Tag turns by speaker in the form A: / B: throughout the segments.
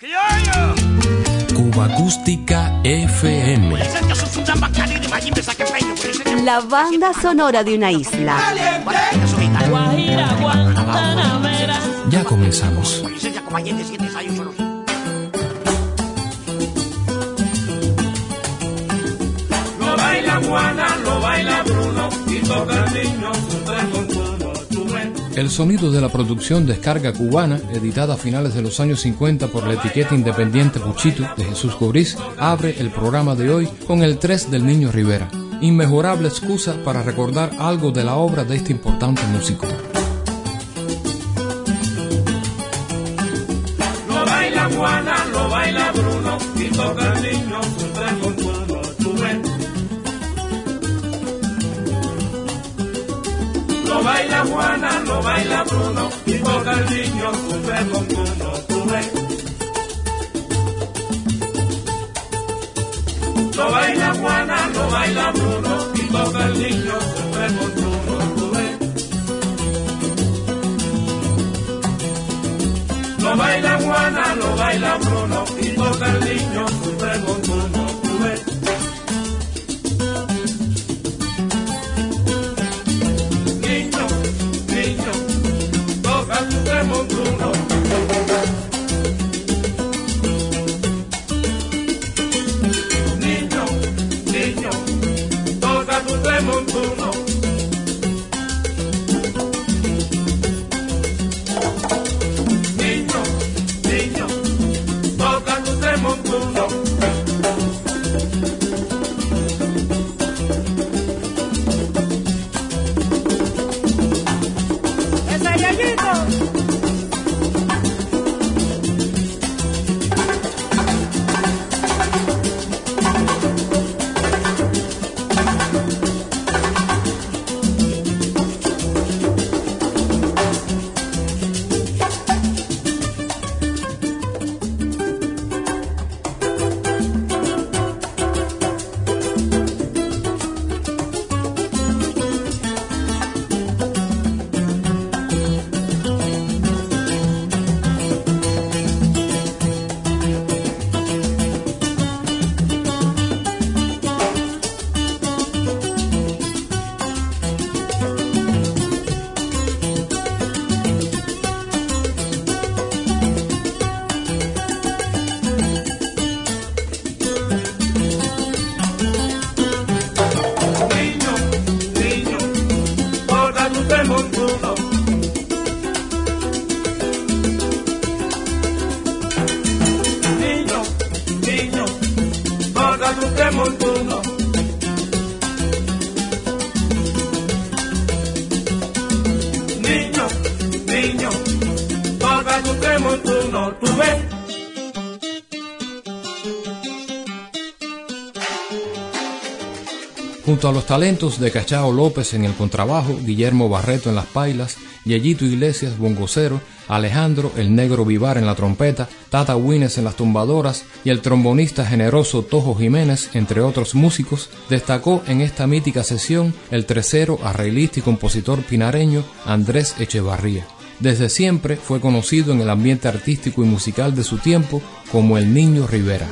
A: Cuba Acústica FM.
B: La banda sonora de una isla.
A: Ya comenzamos.
C: Lo baila Juana, lo baila Bruno y toca el niño
A: El sonido de la producción Descarga Cubana, editada a finales de los años 50 por la etiqueta independiente Puchito de Jesús Cobriz, abre el programa de hoy con el 3 del Niño Rivera. Inmejorable excusa para recordar algo de la obra de este importante músico.
C: Lo baila Juana, lo baila Bruno baila Juana, lo baila Bruno y toca el niño tres con uno. Ves. Lo baila Juana, lo baila Bruno y toca el niño tres con uno. Lo baila Juana, lo baila Bruno y toca el niño tres con uno. no.
A: Junto a los talentos de Cachao López en el contrabajo, Guillermo Barreto en las pailas, Yeyito Iglesias bongocero, Alejandro el Negro Vivar en la trompeta, Tata Wines en las tumbadoras y el trombonista generoso Tojo Jiménez, entre otros músicos, destacó en esta mítica sesión el tercero arreglista y compositor pinareño Andrés Echevarría. Desde siempre fue conocido en el ambiente artístico y musical de su tiempo como el Niño Rivera.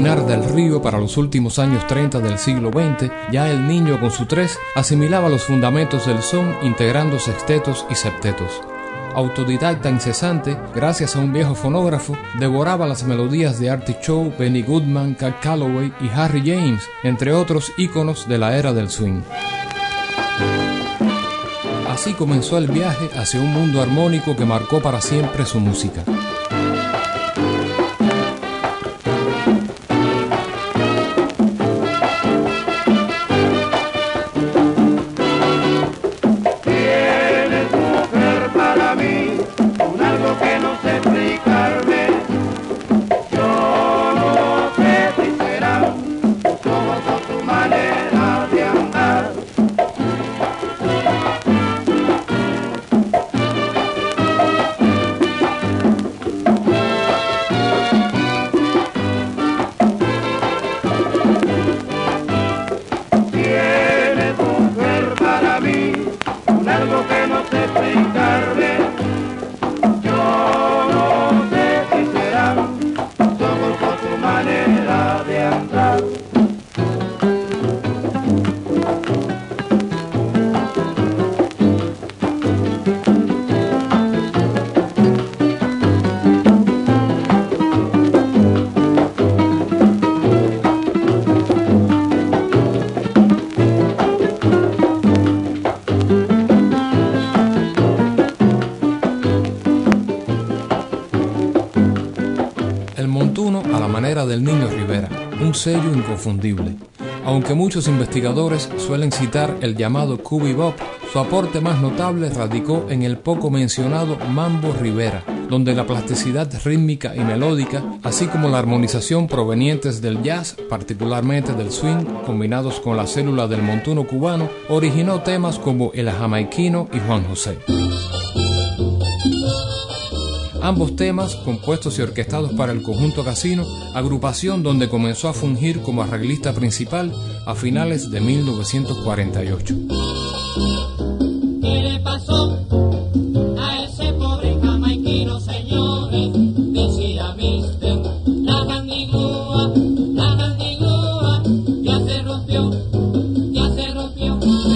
A: Natal Pinar del Río para los últimos años 30 del siglo XX, ya el niño con su tres asimilaba los fundamentos del son integrando sextetos y septetos autodidacta incesante, gracias a un viejo fonógrafo, devoraba las melodías de Artie Shaw, Benny Goodman, Cat Calloway y Harry James, entre otros íconos de la era del swing. Así comenzó el viaje hacia un mundo armónico que marcó para siempre su música. Sello inconfundible. Aunque muchos investigadores suelen citar el llamado Cubi Bop, su aporte más notable radicó en el poco mencionado Mambo Rivera, donde la plasticidad rítmica y melódica, así como la armonización provenientes del jazz, particularmente del swing, combinados con la célula del montuno cubano, originó temas como El Jamaiquino y Juan José. Ambos temas, compuestos y orquestados para el conjunto Casino, agrupación donde comenzó a fungir como arreglista principal a finales de 1948.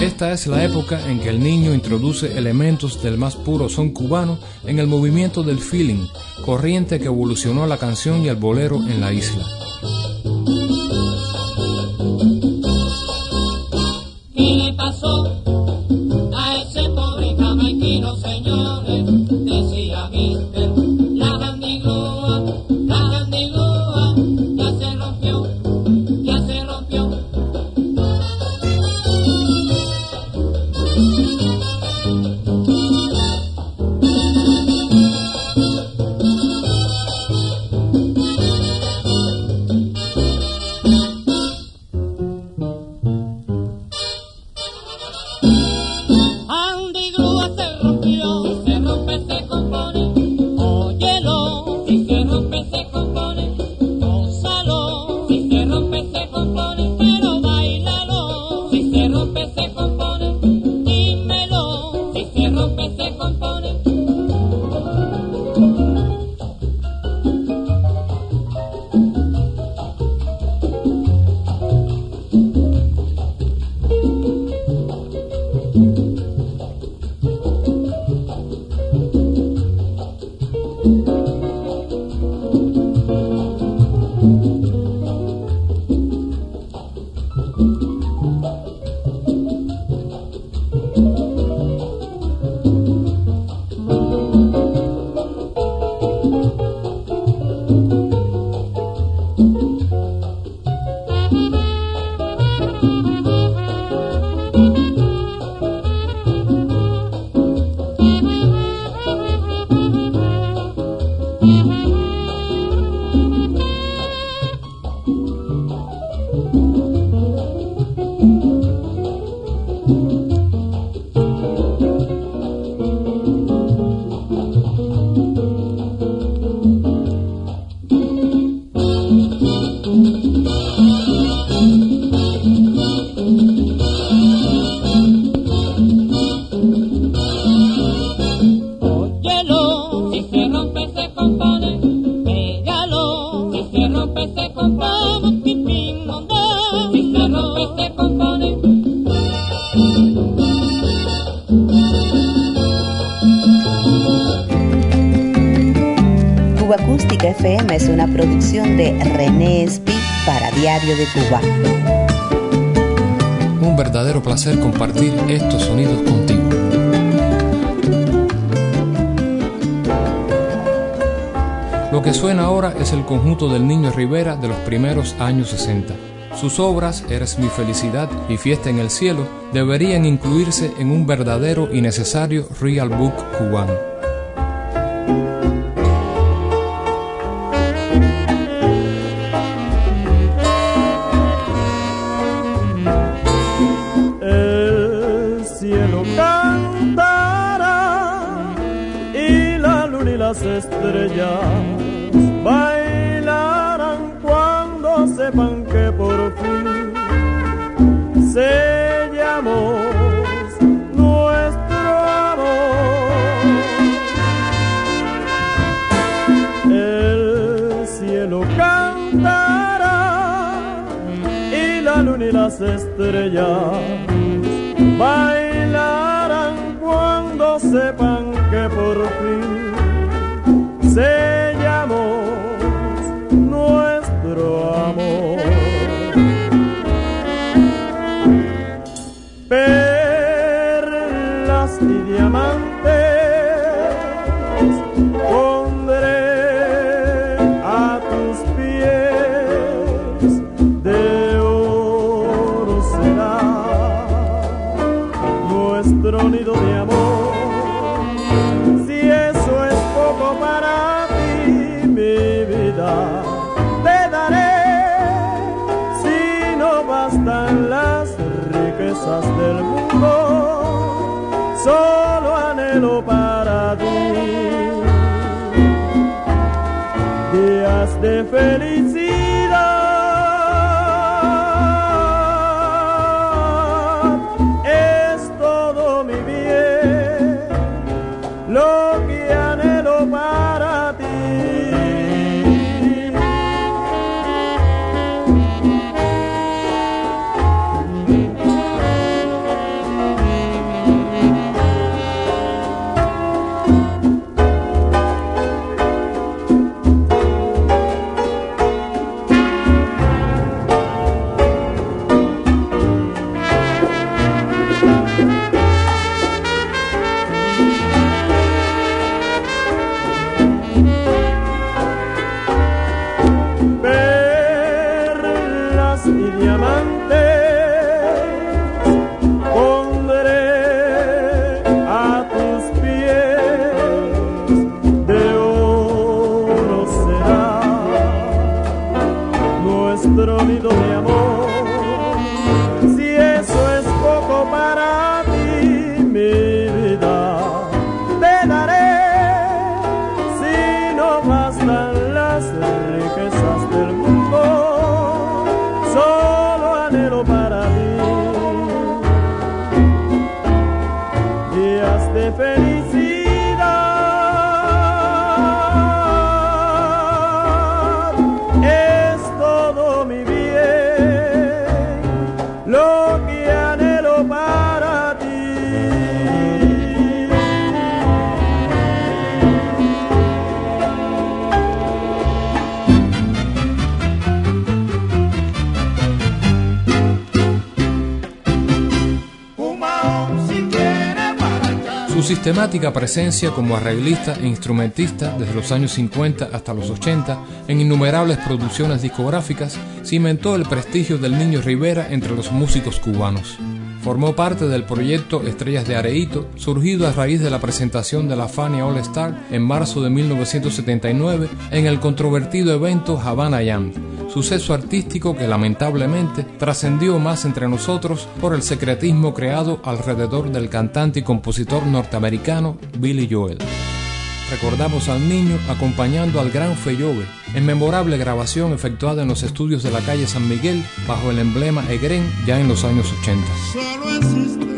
A: Esta es la época en que el niño introduce elementos del más puro son cubano en el movimiento del feeling, corriente que evolucionó la canción y el bolero en la isla.
B: De Cuba.
A: Un verdadero placer compartir estos sonidos contigo. Lo que suena ahora es el conjunto del Niño Rivera de los primeros años 60. Sus obras, Eres mi felicidad y Fiesta en el cielo, deberían incluirse en un verdadero y necesario Real Book cubano.
D: Bailarán cuando sepan
A: sistemática presencia como arreglista e instrumentista desde los años 50 hasta los 80 en innumerables producciones discográficas cimentó el prestigio del Niño Rivera entre los músicos cubanos. Formó parte del proyecto Estrellas de Areito, surgido a raíz de la presentación de la Fania All Star en marzo de 1979 en el controvertido evento Havana Jam, suceso artístico que lamentablemente trascendió más entre nosotros por el secretismo creado alrededor del cantante y compositor norteamericano Billy Joel. Recordamos al niño acompañando al gran Feyove en memorable grabación efectuada en los estudios de la calle San Miguel bajo el emblema Egren ya en los años 80.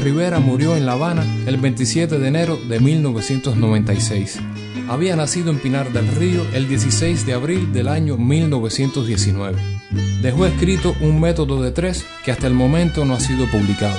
E: Rivera murió en La Habana el 27 de enero de 1996. Había nacido en Pinar del Río el 16 de abril del año 1919. Dejó escrito un método de tres que hasta el momento no ha sido publicado.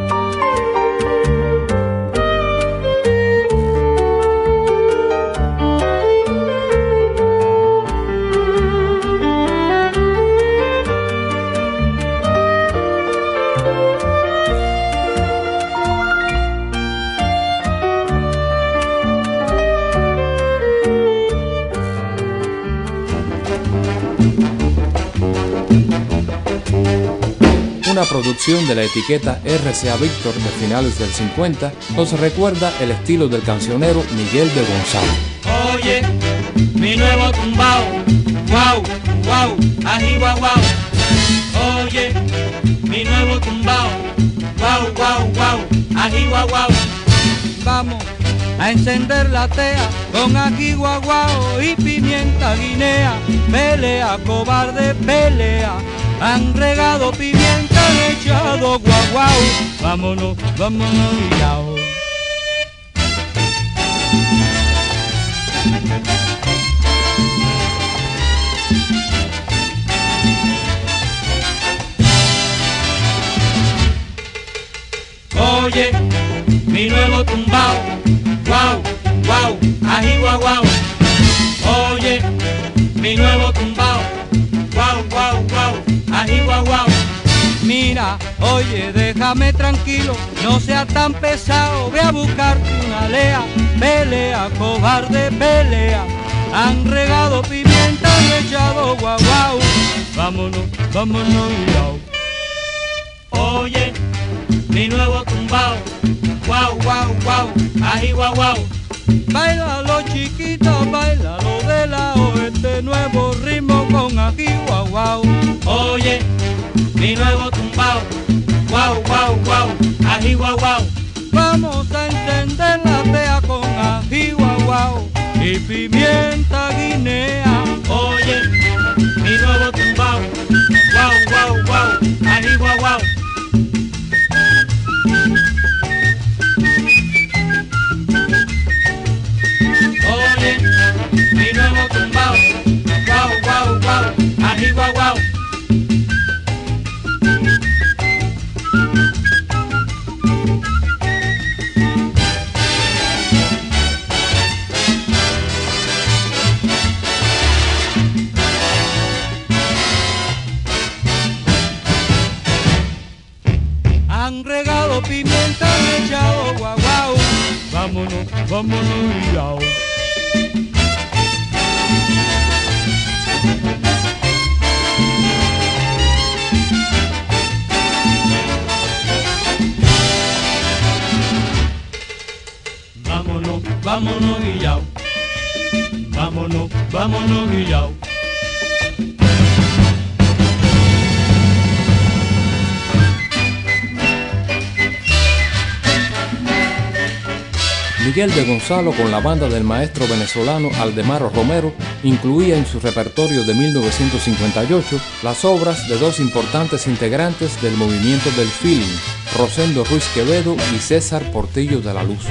E: Producción de la etiqueta RCA Víctor de finales del 50 nos recuerda el estilo del cancionero Miguel de Gonzalo.
F: Oye, mi nuevo tumbao, wow, wow, ají guau guau. Oye, mi nuevo tumbao, wow, wow, wow, ají guau guau.
G: Vamos a encender la tea con ají guaguao y pimienta guinea. Pelea, cobarde, pelea. Han regado pimienta, han echado guaguao. Vámonos, vámonos y yao.
F: Oye, mi nuevo tumbao, wow, wow, ají guau guau. Oye, mi nuevo tumbao, guau guau.
G: Mira, oye, déjame tranquilo, no seas tan pesado, ve a buscarte una lea, pelea, cobarde, pelea. Han regado pimienta, han echado guaguau. Vámonos, vámonos y yao.
F: Oye, mi nuevo tumbao, wow, wow, wow, ají guau guau.
G: Bailalo chiquita, bailalo de lado, este nuevo ritmo con aquí guau guau.
F: Oye, mi nuevo tumbao, wow, wow, wow, ají guau guau.
G: Vamos a encender la tea con ají guau guau y pimienta guinea.
F: Oye, mi nuevo tumbao,
C: guau, guau, guau, ají guau, guau.
A: Con la banda del maestro venezolano Aldemaro Romero incluía en su repertorio de 1958 las obras de dos importantes integrantes del movimiento del feeling, Rosendo Ruiz Quevedo y César Portillo de la Luz.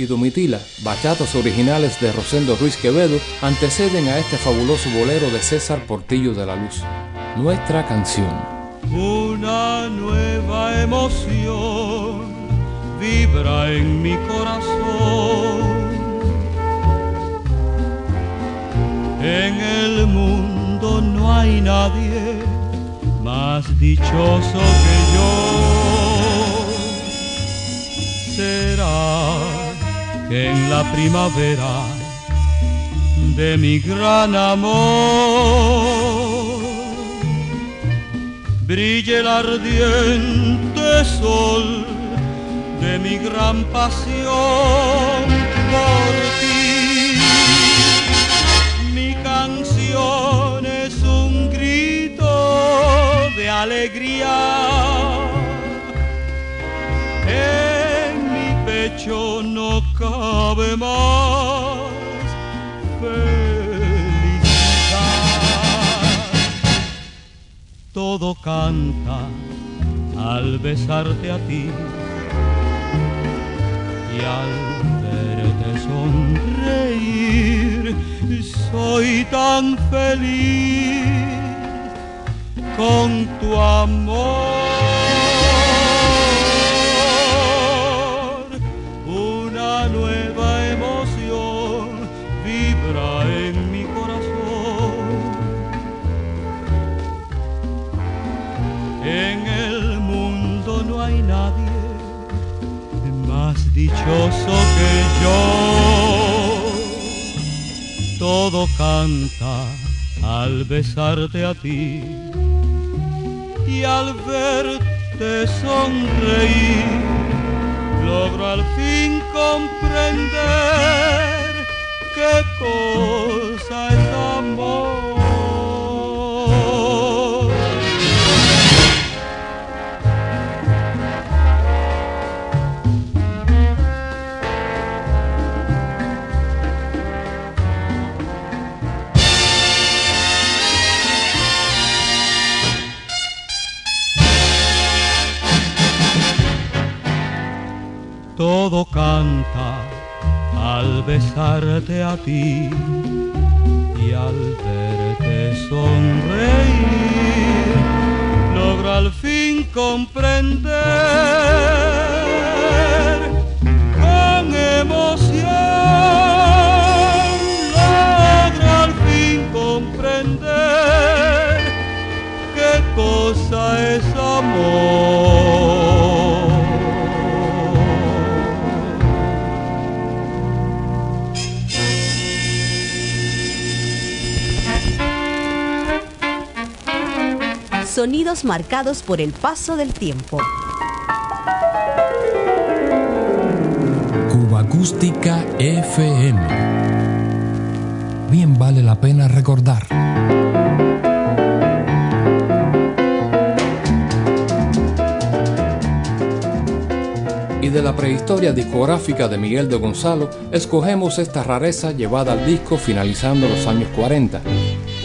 G: Y
C: Domitila,
A: bachatas originales de Rosendo Ruiz Quevedo, anteceden a este fabuloso bolero de César Portillo de la Luz. Nuestra canción.
G: Una nueva emoción vibra en mi corazón. En el mundo no hay nadie más dichoso que yo. Será que en la primavera de mi gran amor brille el ardiente sol de mi gran pasión por ti. Mi canción es un grito de alegría. Pecho no cabe más felicidad. todo canta al besarte a ti y al verte sonreír. Soy tan feliz con tu amor. Más dichoso que yo. Todo canta al besarte a ti y al verte sonreír, logro al fin comprender qué cosa es amor. Todo canta al besarte a ti y al verte sonreír, logro al fin comprender con emoción, logro al fin comprender qué cosa es amor.
B: Sonidos marcados por el paso del tiempo.
A: Cuba Acústica FM. Bien vale la pena recordar. Y de la prehistoria discográfica de Miguel de Gonzalo, escogemos esta rareza llevada al disco finalizando los años 40.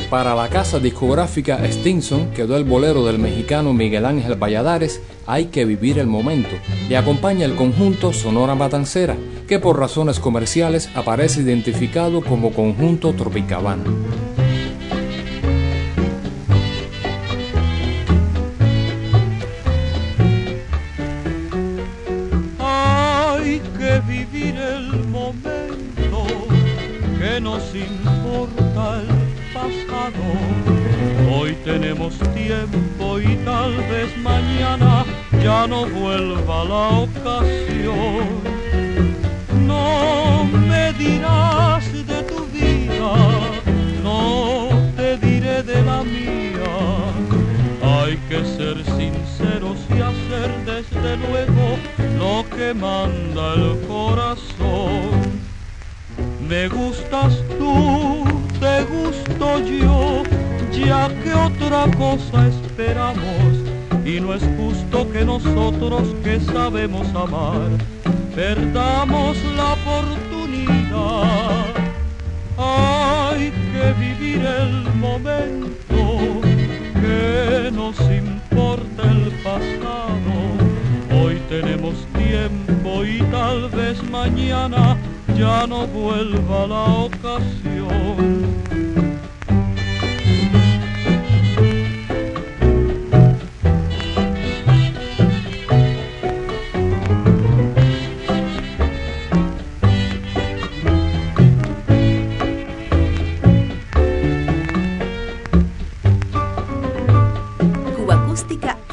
A: Para la casa discográfica Stinson quedó el bolero del mexicano Miguel Ángel Valladares, Hay que vivir el momento, y acompaña el conjunto Sonora Matancera, que por razones comerciales aparece identificado como conjunto Tropicabana.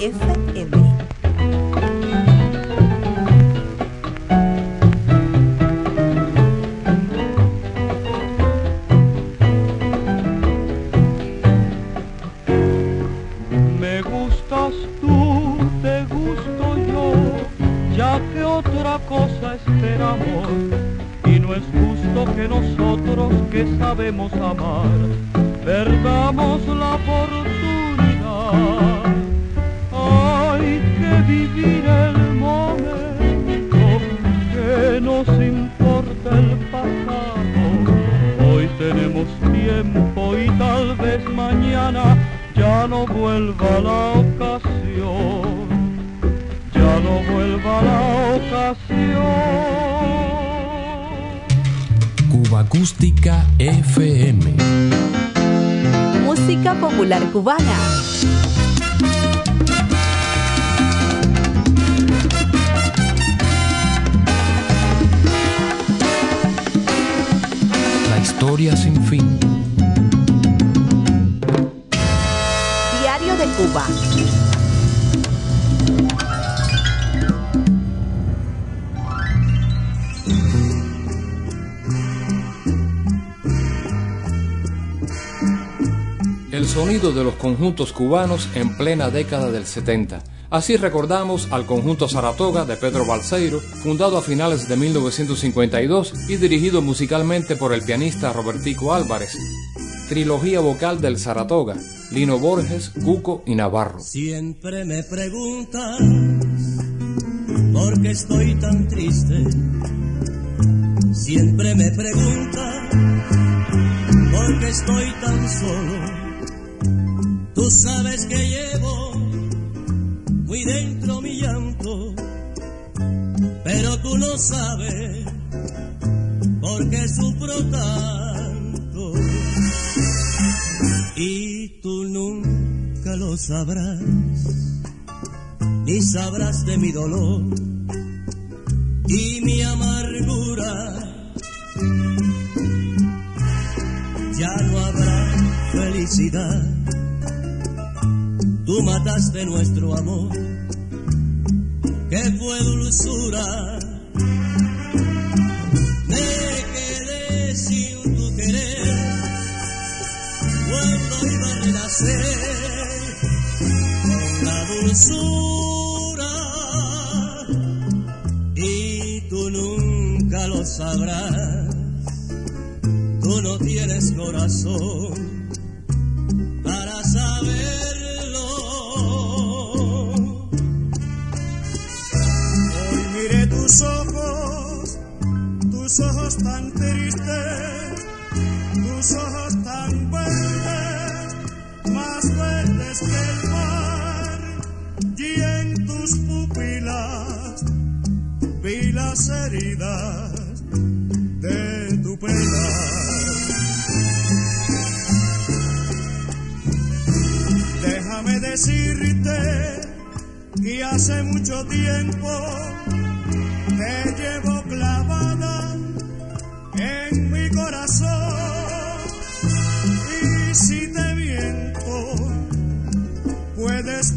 B: FM. Popular de
A: los conjuntos cubanos en plena década del 70. Así recordamos al conjunto Saratoga de Pedro Balseiro, fundado a finales de 1952 y dirigido musicalmente por el pianista Robertico Álvarez. Trilogía vocal del Saratoga, Lino Borges, Cuco y Navarro.
H: Siempre me preguntas por qué estoy tan triste. Siempre me preguntas por qué estoy tan solo. Tú sabes que llevo muy dentro mi llanto, pero tú no sabes por qué sufro tanto. Y tú nunca lo sabrás, ni sabrás de mi dolor y mi amargura. Ya no habrá felicidad Tú mataste nuestro amor, que fue dulzura. Me quedé sin tu querer cuando iba a renacer la dulzura. Y tú nunca lo sabrás, tú no tienes corazón
I: ojos tan tristes, tus ojos tan verdes, más verdes que el mar, y en tus pupilas vi las heridas de tu pena. Déjame decirte que hace mucho tiempo te llevo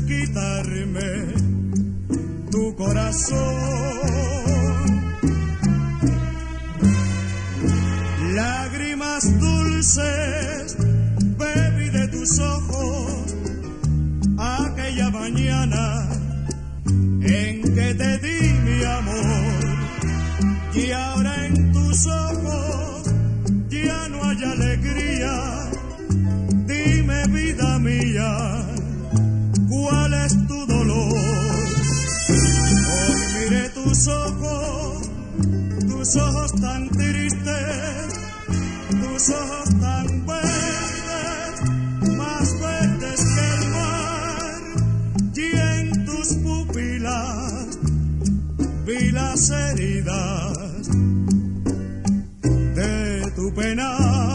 I: quitarme tu corazón lágrimas dulces bebí de tus ojos aquella mañana en que te di mi amor y ahora en tus ojos ya no hay alegría. Dime vida mía, ¿cuál es tu dolor? Hoy miré tus ojos, tus ojos tan tristes, tus ojos tan verdes, más verdes que el mar y en tus pupilas vi las heridas de tu pena.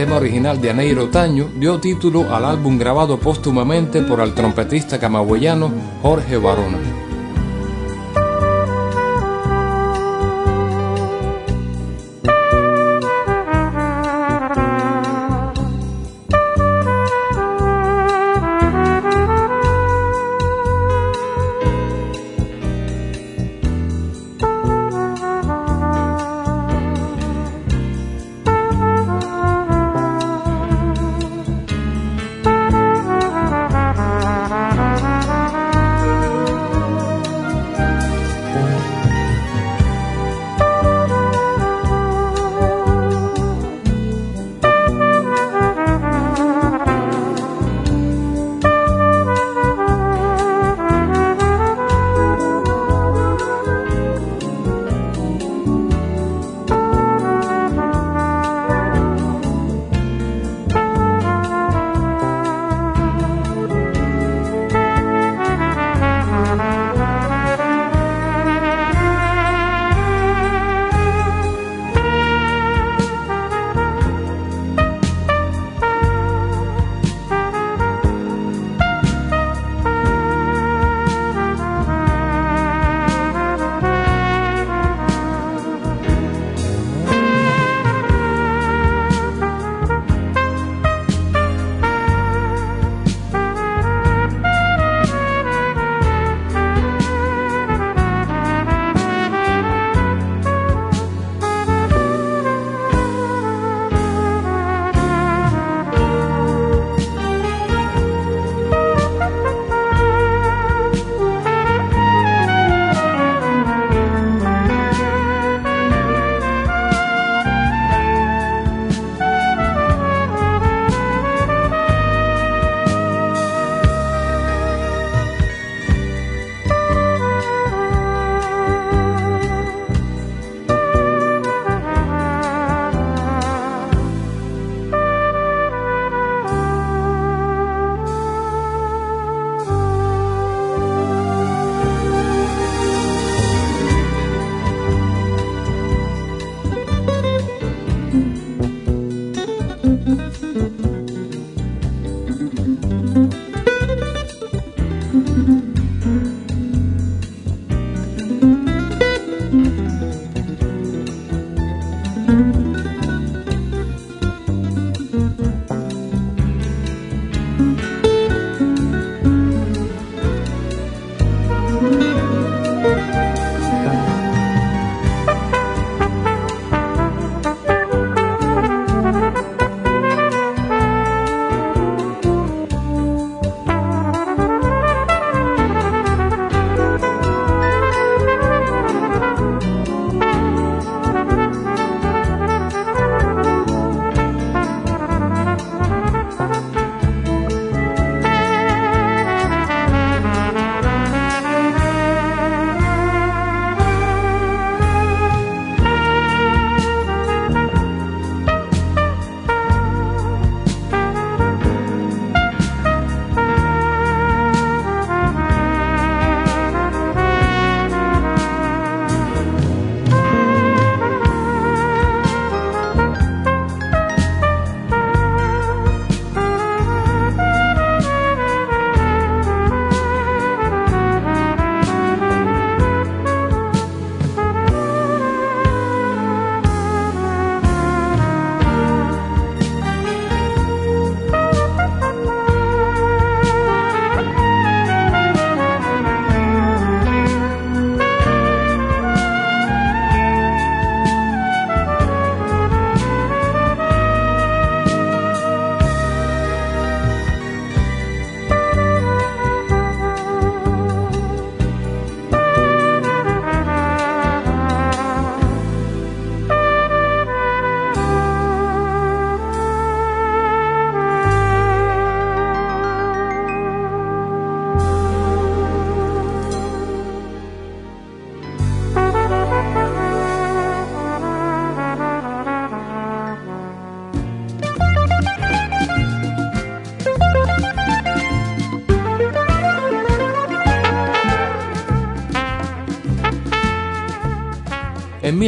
A: Tema original de Aneiro Taño, dio título al álbum grabado póstumamente por el trompetista camagüeyano Jorge Barona.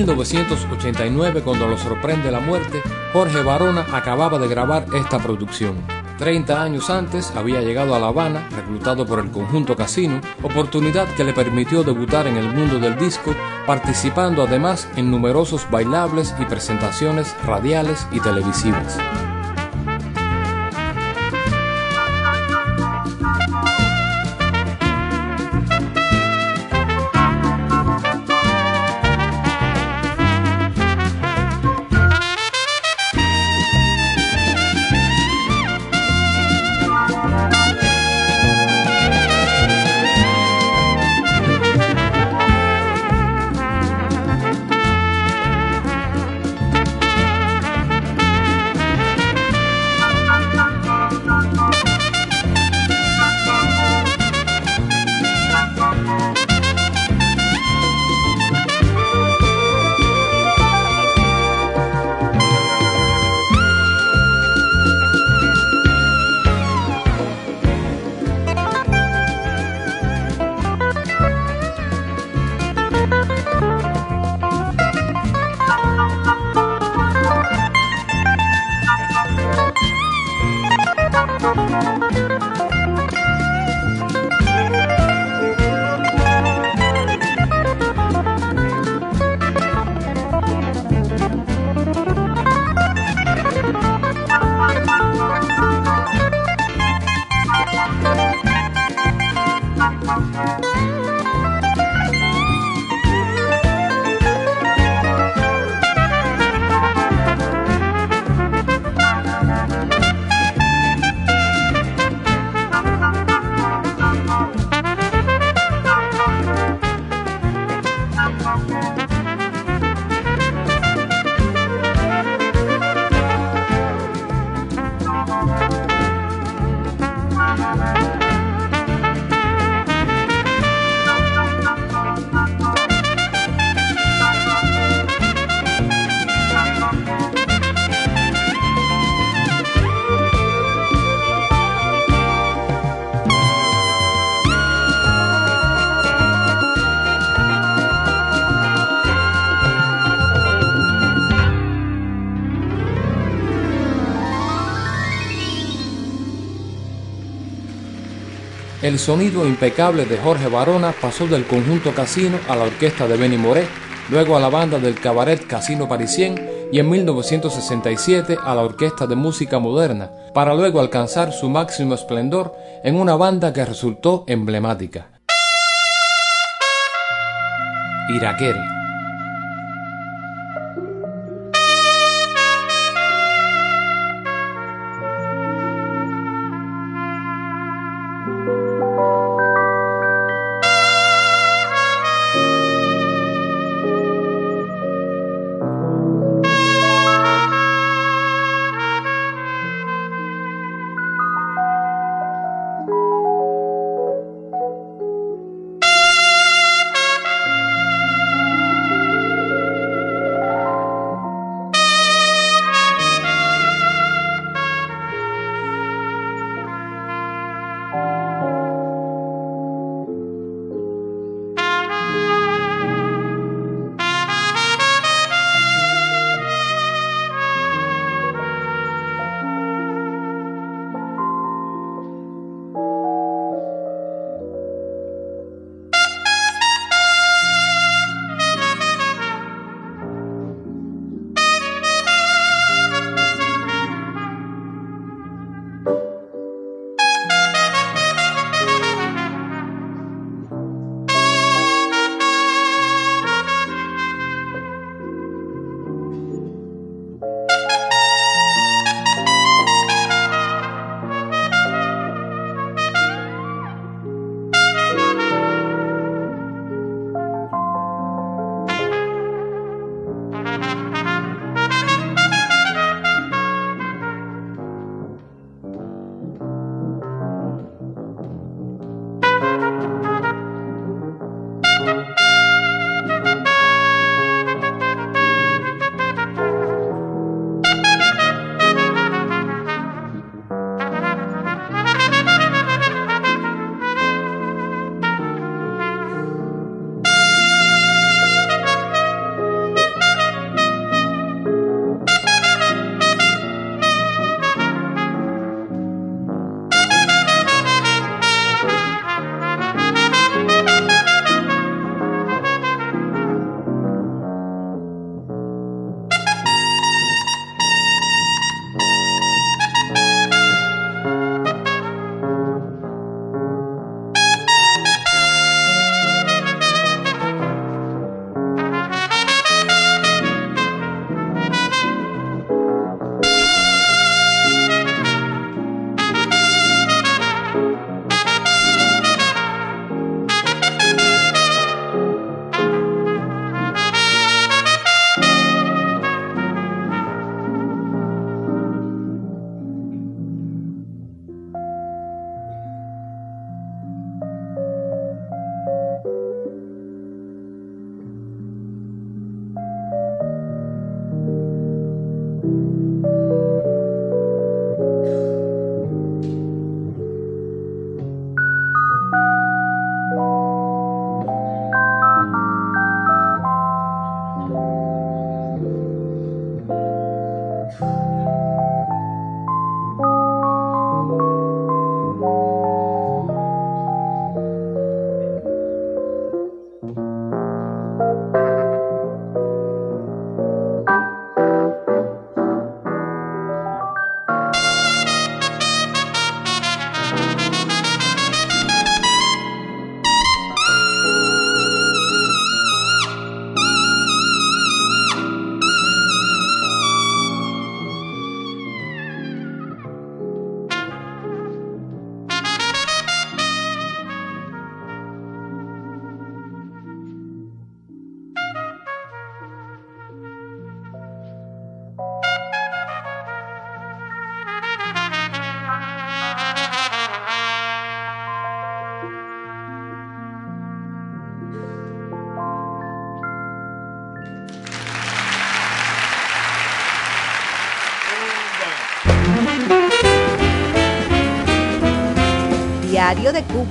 A: 1989, cuando lo sorprende la muerte, Jorge Barona acababa de grabar esta producción. Treinta años antes había llegado a La Habana, reclutado por el conjunto Casino, oportunidad que le permitió debutar en el mundo del disco, participando además en numerosos bailables y presentaciones radiales y televisivas. El sonido impecable de Jorge Barona pasó del conjunto Casino a la orquesta de Benny Moré, luego a la banda del cabaret Casino Parisien y en 1967 a la Orquesta de Música Moderna, para luego alcanzar su máximo esplendor en una banda que resultó emblemática. Iraquere.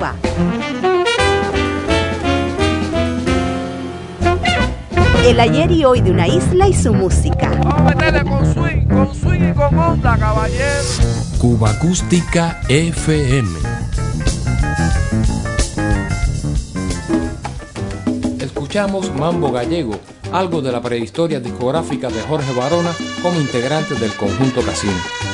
B: Cuba. El ayer y hoy de una isla y su música.
G: Vamos a meterle con swing, con swing y con onda, caballero.
C: Cuba Acústica FM. Escuchamos Mambo Gallego, algo de la prehistoria discográfica de Jorge Barona como integrante del conjunto Casino.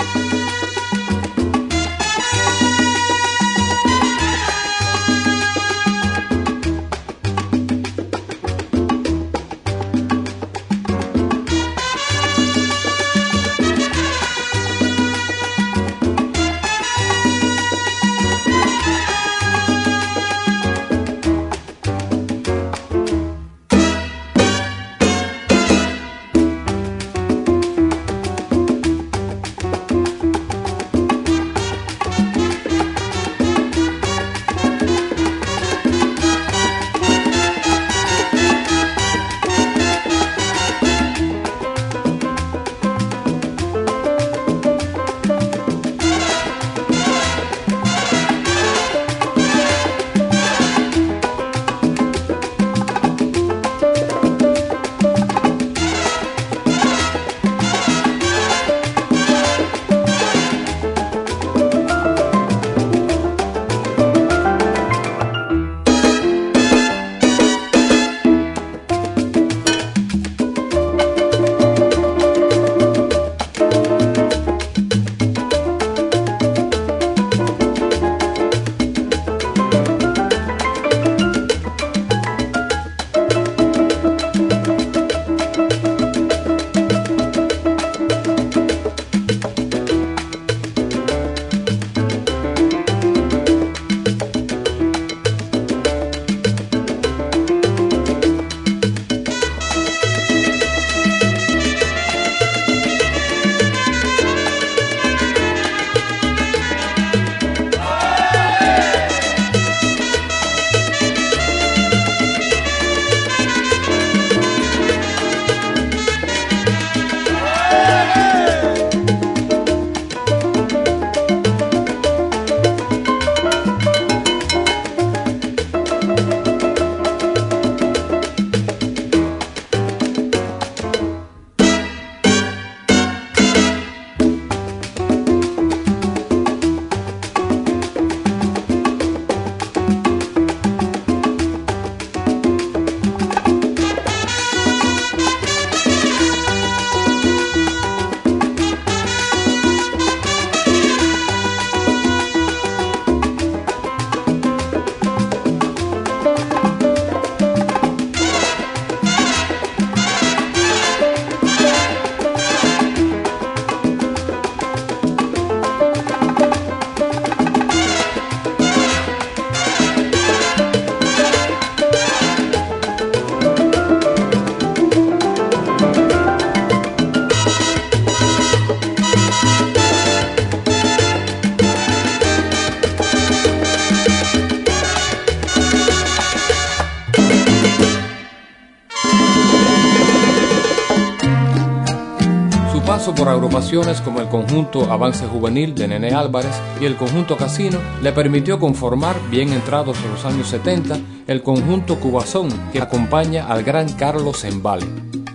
C: Agrupaciones como el conjunto Avance Juvenil de Nene Álvarez y el conjunto Casino le permitió conformar, bien entrados en los años 70, el conjunto Cubazón que acompaña al gran Carlos Embale.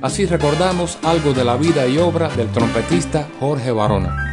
C: Así recordamos algo de la vida y obra del trompetista Jorge Barona.